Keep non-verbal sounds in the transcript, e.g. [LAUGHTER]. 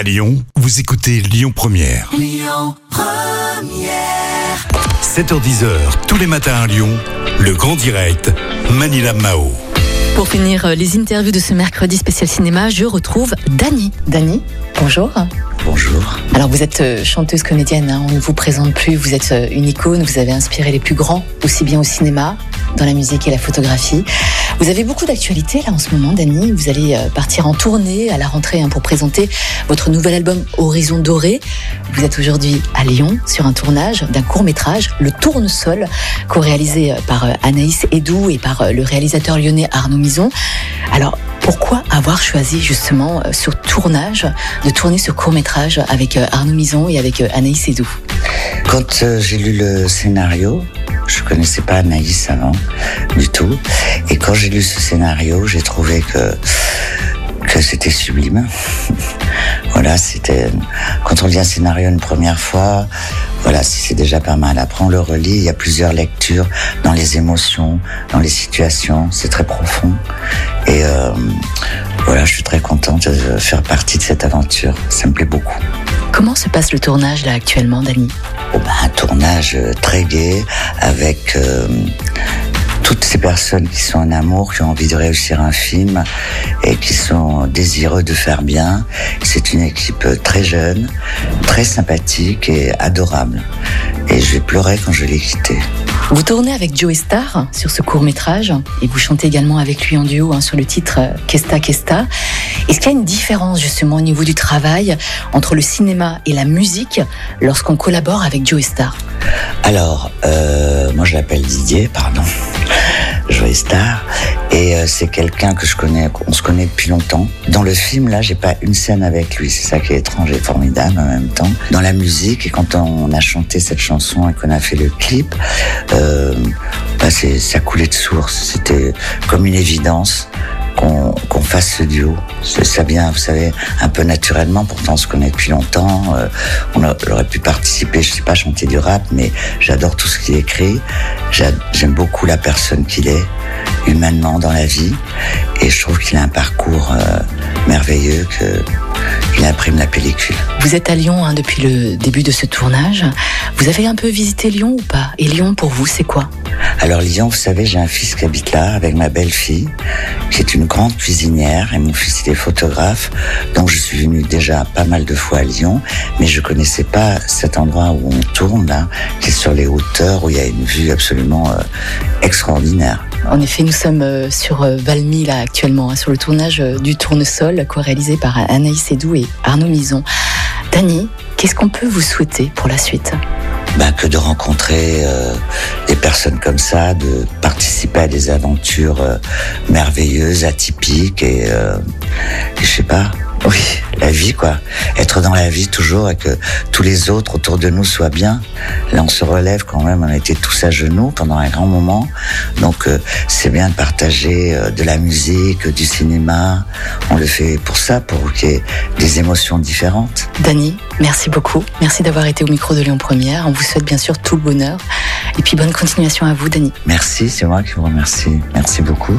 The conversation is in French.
À Lyon, vous écoutez Lyon Première. 7h10h, tous les matins à Lyon, le grand direct, Manila Mao. Pour finir euh, les interviews de ce mercredi spécial cinéma, je retrouve Dani. Dani, bonjour. Bonjour. Alors vous êtes euh, chanteuse comédienne, hein, on ne vous présente plus, vous êtes euh, une icône, vous avez inspiré les plus grands, aussi bien au cinéma, dans la musique et la photographie. Vous avez beaucoup d'actualités là en ce moment, Dani. Vous allez euh, partir en tournée à la rentrée hein, pour présenter votre nouvel album Horizon Doré. Vous êtes aujourd'hui à Lyon sur un tournage d'un court métrage, Le Tournesol, co-réalisé euh, par euh, Anaïs Edou et par le réalisateur lyonnais Arnaud Mison. Alors pourquoi avoir choisi justement ce tournage, de tourner ce court métrage avec Arnaud Mison et avec Anaïs Edou? Quand j'ai lu le scénario, je connaissais pas Anaïs avant du tout. Et quand j'ai lu ce scénario, j'ai trouvé que que c'était sublime. [LAUGHS] voilà, c'était quand on lit un scénario une première fois, voilà, si c'est déjà pas mal. Après, on le relit, il y a plusieurs lectures dans les émotions, dans les situations. C'est très profond. Et euh, voilà, je suis très contente de faire partie de cette aventure. Ça me plaît beaucoup. Comment se passe le tournage là actuellement, Dani Oh ben, un tournage euh, très gai avec euh, toutes ces personnes qui sont en amour, qui ont envie de réussir un film et qui sont désireux de faire bien. C'est une équipe euh, très jeune, très sympathique et adorable. Et j'ai pleuré quand je l'ai quitté. Vous tournez avec Joe Star sur ce court métrage et vous chantez également avec lui en duo hein, sur le titre euh, Kesta Kesta. Est-ce qu'il y a une différence justement au niveau du travail entre le cinéma et la musique lorsqu'on collabore avec Joe Star? Alors, euh, moi je l'appelle Didier, pardon, Joey Star, et euh, c'est quelqu'un que je connais, on se connaît depuis longtemps. Dans le film, là, j'ai pas une scène avec lui, c'est ça qui est étrange et formidable en même temps. Dans la musique, et quand on a chanté cette chanson et qu'on a fait le clip, euh, bah, ça coulait de source, c'était comme une évidence qu'on fasse ce duo. Ça vient, vous savez, un peu naturellement. Pourtant, on se connaît depuis longtemps. Euh, on aurait pu participer, je sais pas, chanter du rap, mais j'adore tout ce qu'il écrit. J'a- J'aime beaucoup la personne qu'il est, humainement dans la vie, et je trouve qu'il a un parcours euh, merveilleux que il imprime la pellicule. Vous êtes à Lyon hein, depuis le début de ce tournage. Vous avez un peu visité Lyon ou pas? Et Lyon pour vous, c'est quoi? Alors Lyon, vous savez, j'ai un fils qui habite là avec ma belle-fille, qui est une grande cuisinière, et mon fils il est photographe. Donc je suis venu déjà pas mal de fois à Lyon, mais je connaissais pas cet endroit où on tourne là, qui est sur les hauteurs, où il y a une vue absolument euh, extraordinaire. En effet, nous sommes euh, sur euh, Valmy là actuellement, hein, sur le tournage du Tournesol, co-réalisé par Anaïs Edou et Arnaud Mison. Dani, qu'est-ce qu'on peut vous souhaiter pour la suite? Ben, que de rencontrer euh, personnes comme ça, de participer à des aventures euh, merveilleuses, atypiques et, euh, et je sais pas. Oui, la vie quoi. Être dans la vie toujours et que tous les autres autour de nous soient bien. Là, on se relève quand même. On était tous à genoux pendant un grand moment. Donc, euh, c'est bien de partager euh, de la musique, du cinéma. On le fait pour ça, pour qu'il y ait des émotions différentes. Dani, merci beaucoup. Merci d'avoir été au micro de Lyon Première. On vous souhaite bien sûr tout le bonheur. Et puis bonne continuation à vous, Dani. Merci, c'est moi qui vous remercie. Merci beaucoup.